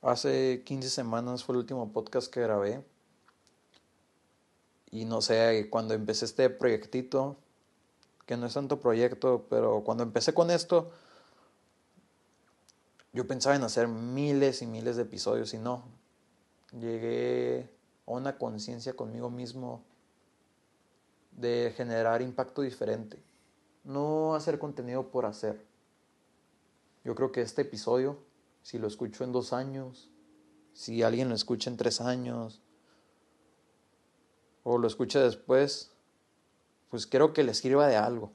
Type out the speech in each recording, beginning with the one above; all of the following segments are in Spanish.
Hace 15 semanas fue el último podcast que grabé. Y no sé, cuando empecé este proyectito, que no es tanto proyecto, pero cuando empecé con esto, yo pensaba en hacer miles y miles de episodios y no. Llegué a una conciencia conmigo mismo de generar impacto diferente. No hacer contenido por hacer. Yo creo que este episodio, si lo escucho en dos años, si alguien lo escucha en tres años, o lo escucha después, pues quiero que le sirva de algo.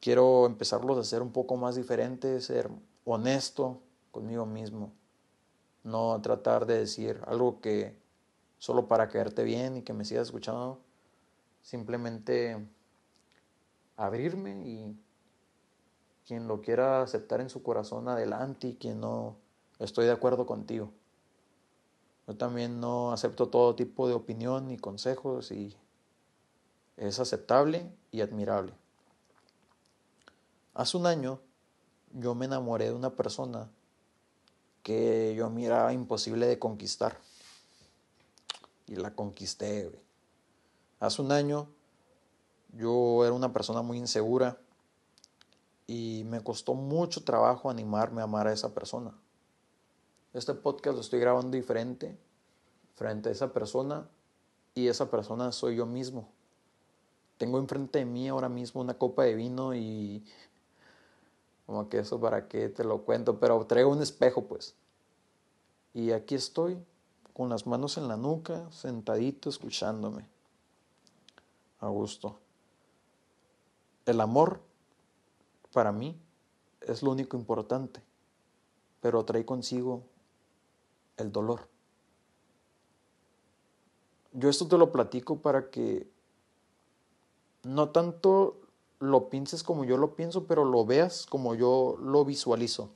Quiero empezarlos a hacer un poco más diferentes, ser honesto conmigo mismo. No tratar de decir algo que solo para caerte bien y que me sigas escuchando. Simplemente abrirme y quien lo quiera aceptar en su corazón adelante y quien no estoy de acuerdo contigo. Yo también no acepto todo tipo de opinión y consejos y es aceptable y admirable. Hace un año yo me enamoré de una persona que yo miraba imposible de conquistar. Y la conquisté, Hace un año yo era una persona muy insegura y me costó mucho trabajo animarme a amar a esa persona. Este podcast lo estoy grabando diferente frente a esa persona y esa persona soy yo mismo. Tengo enfrente de mí ahora mismo una copa de vino y como que eso para qué te lo cuento, pero traigo un espejo pues. Y aquí estoy con las manos en la nuca, sentadito escuchándome. A gusto. El amor para mí es lo único importante, pero trae consigo el dolor. Yo esto te lo platico para que no tanto lo pienses como yo lo pienso, pero lo veas como yo lo visualizo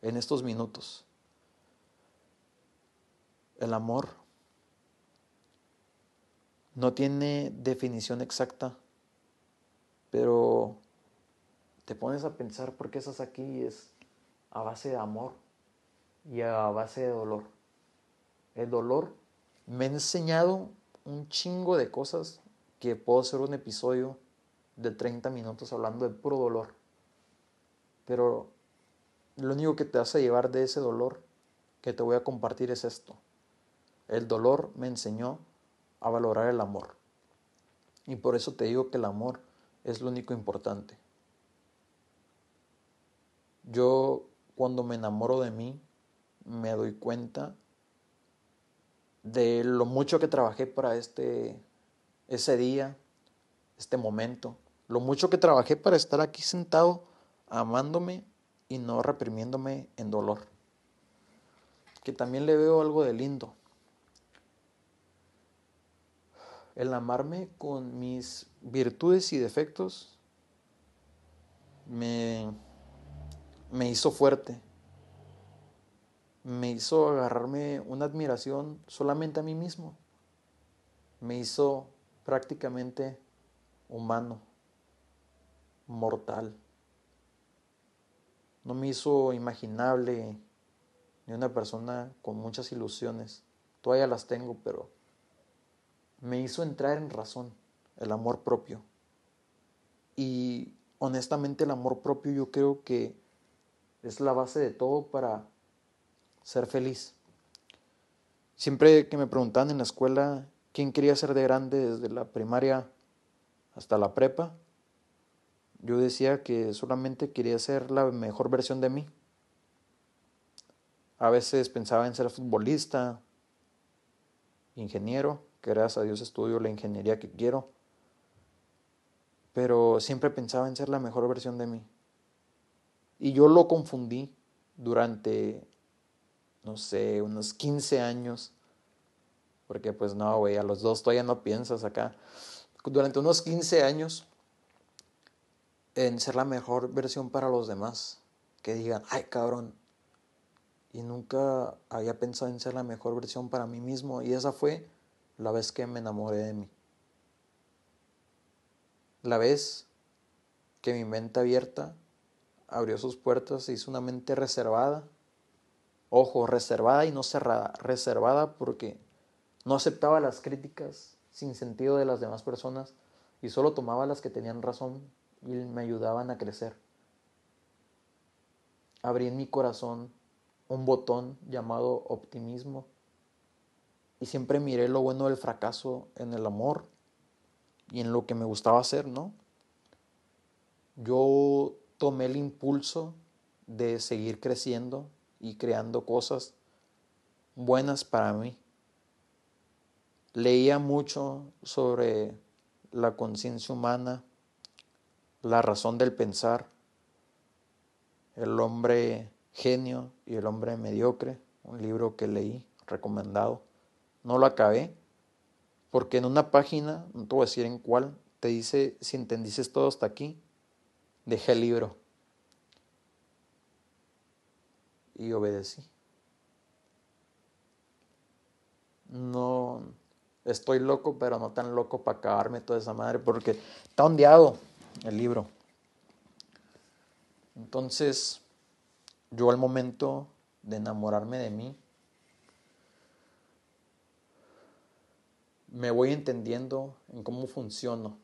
en estos minutos. El amor no tiene definición exacta, pero te pones a pensar por qué estás aquí es a base de amor y a base de dolor. El dolor me ha enseñado un chingo de cosas que puedo hacer un episodio de 30 minutos hablando de puro dolor. Pero lo único que te hace llevar de ese dolor que te voy a compartir es esto. El dolor me enseñó a valorar el amor. Y por eso te digo que el amor es lo único importante. Yo cuando me enamoro de mí, me doy cuenta de lo mucho que trabajé para este ese día, este momento, lo mucho que trabajé para estar aquí sentado amándome y no reprimiéndome en dolor. Que también le veo algo de lindo. El amarme con mis virtudes y defectos me, me hizo fuerte. Me hizo agarrarme una admiración solamente a mí mismo. Me hizo prácticamente humano mortal. No me hizo imaginable ni una persona con muchas ilusiones. Todavía las tengo, pero me hizo entrar en razón el amor propio. Y honestamente el amor propio yo creo que es la base de todo para ser feliz. Siempre que me preguntaban en la escuela quién quería ser de grande desde la primaria hasta la prepa, yo decía que solamente quería ser la mejor versión de mí. A veces pensaba en ser futbolista, ingeniero, que gracias a Dios estudio la ingeniería que quiero, pero siempre pensaba en ser la mejor versión de mí. Y yo lo confundí durante, no sé, unos 15 años, porque pues no, güey, a los dos todavía no piensas acá. Durante unos 15 años en ser la mejor versión para los demás. Que digan, ay cabrón. Y nunca había pensado en ser la mejor versión para mí mismo. Y esa fue la vez que me enamoré de mí. La vez que mi mente abierta abrió sus puertas, hizo una mente reservada Ojo, reservada y no cerrada. Reservada porque no aceptaba las críticas sin sentido de las demás personas y solo tomaba las que tenían razón y me ayudaban a crecer. Abrí en mi corazón un botón llamado optimismo y siempre miré lo bueno del fracaso en el amor y en lo que me gustaba hacer, ¿no? Yo tomé el impulso de seguir creciendo y creando cosas buenas para mí. Leía mucho sobre la conciencia humana, la razón del pensar, el hombre genio y el hombre mediocre, un libro que leí, recomendado. No lo acabé, porque en una página, no te voy a decir en cuál, te dice, si entendiste todo hasta aquí, dejé el libro. Y obedecí. No, estoy loco, pero no tan loco para acabarme toda esa madre, porque está ondeado el libro. Entonces, yo al momento de enamorarme de mí, me voy entendiendo en cómo funciono,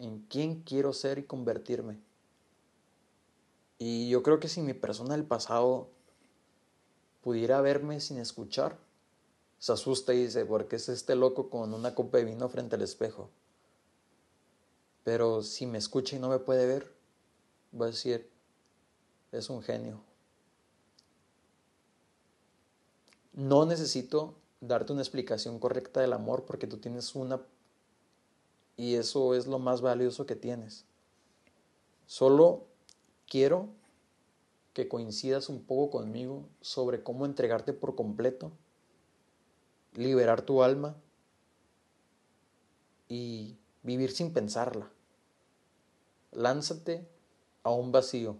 en quién quiero ser y convertirme. Y yo creo que si mi persona del pasado pudiera verme sin escuchar, se asusta y dice, ¿por qué es este loco con una copa de vino frente al espejo? Pero si me escucha y no me puede ver, va a decir, es un genio. No necesito darte una explicación correcta del amor porque tú tienes una y eso es lo más valioso que tienes. Solo quiero que coincidas un poco conmigo sobre cómo entregarte por completo liberar tu alma y vivir sin pensarla. Lánzate a un vacío.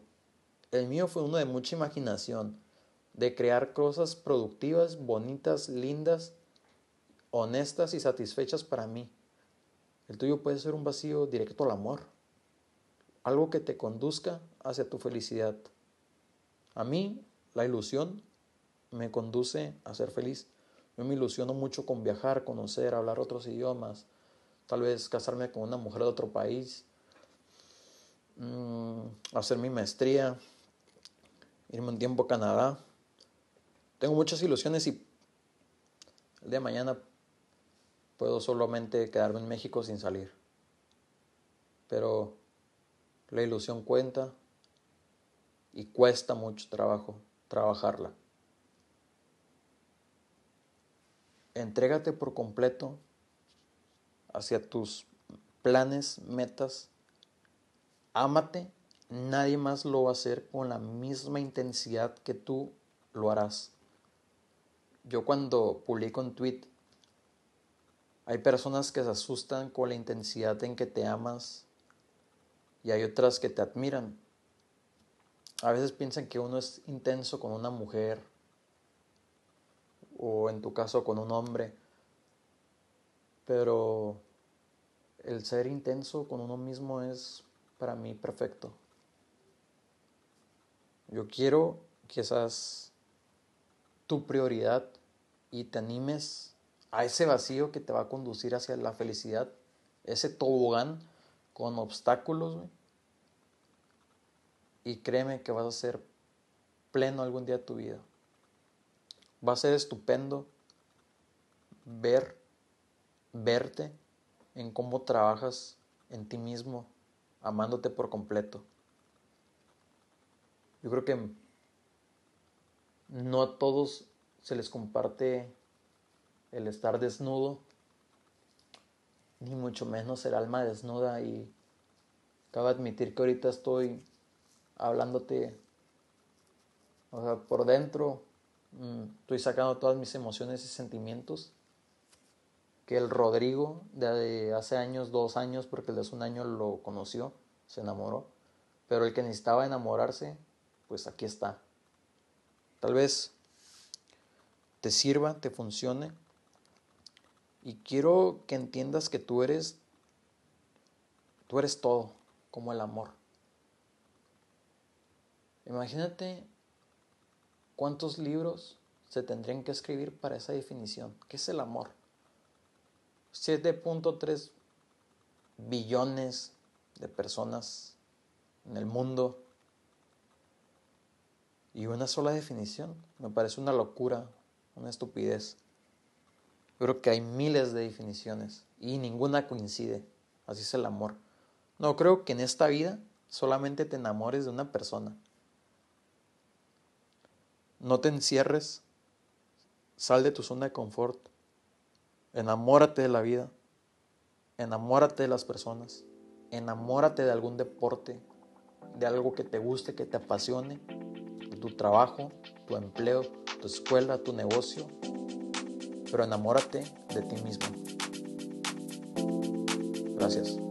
El mío fue uno de mucha imaginación, de crear cosas productivas, bonitas, lindas, honestas y satisfechas para mí. El tuyo puede ser un vacío directo al amor, algo que te conduzca hacia tu felicidad. A mí, la ilusión me conduce a ser feliz. Yo me ilusiono mucho con viajar, conocer, hablar otros idiomas, tal vez casarme con una mujer de otro país, mm, hacer mi maestría, irme un tiempo a Canadá. Tengo muchas ilusiones y el día de mañana puedo solamente quedarme en México sin salir. Pero la ilusión cuenta y cuesta mucho trabajo trabajarla. Entrégate por completo hacia tus planes, metas. Ámate. Nadie más lo va a hacer con la misma intensidad que tú lo harás. Yo cuando publico un tweet, hay personas que se asustan con la intensidad en que te amas y hay otras que te admiran. A veces piensan que uno es intenso con una mujer o en tu caso con un hombre. Pero el ser intenso con uno mismo es para mí perfecto. Yo quiero que seas tu prioridad y te animes a ese vacío que te va a conducir hacia la felicidad, ese tobogán con obstáculos. Y créeme que vas a ser pleno algún día de tu vida. Va a ser estupendo ver, verte en cómo trabajas en ti mismo, amándote por completo. Yo creo que no a todos se les comparte el estar desnudo, ni mucho menos el alma desnuda y cabe admitir que ahorita estoy hablándote, o sea, por dentro Mm, estoy sacando todas mis emociones y sentimientos que el Rodrigo de hace años, dos años, porque el de hace un año lo conoció, se enamoró, pero el que necesitaba enamorarse, pues aquí está. Tal vez te sirva, te funcione, y quiero que entiendas que tú eres, tú eres todo, como el amor. Imagínate ¿cuántos libros se tendrían que escribir para esa definición? ¿Qué es el amor? 7.3 billones de personas en el mundo y una sola definición. Me parece una locura, una estupidez. Creo que hay miles de definiciones y ninguna coincide. Así es el amor. No creo que en esta vida solamente te enamores de una persona. No te encierres. Sal de tu zona de confort. Enamórate de la vida. Enamórate de las personas. Enamórate de algún deporte, de algo que te guste, que te apasione, de tu trabajo, tu empleo, tu escuela, tu negocio. Pero enamórate de ti mismo. Gracias.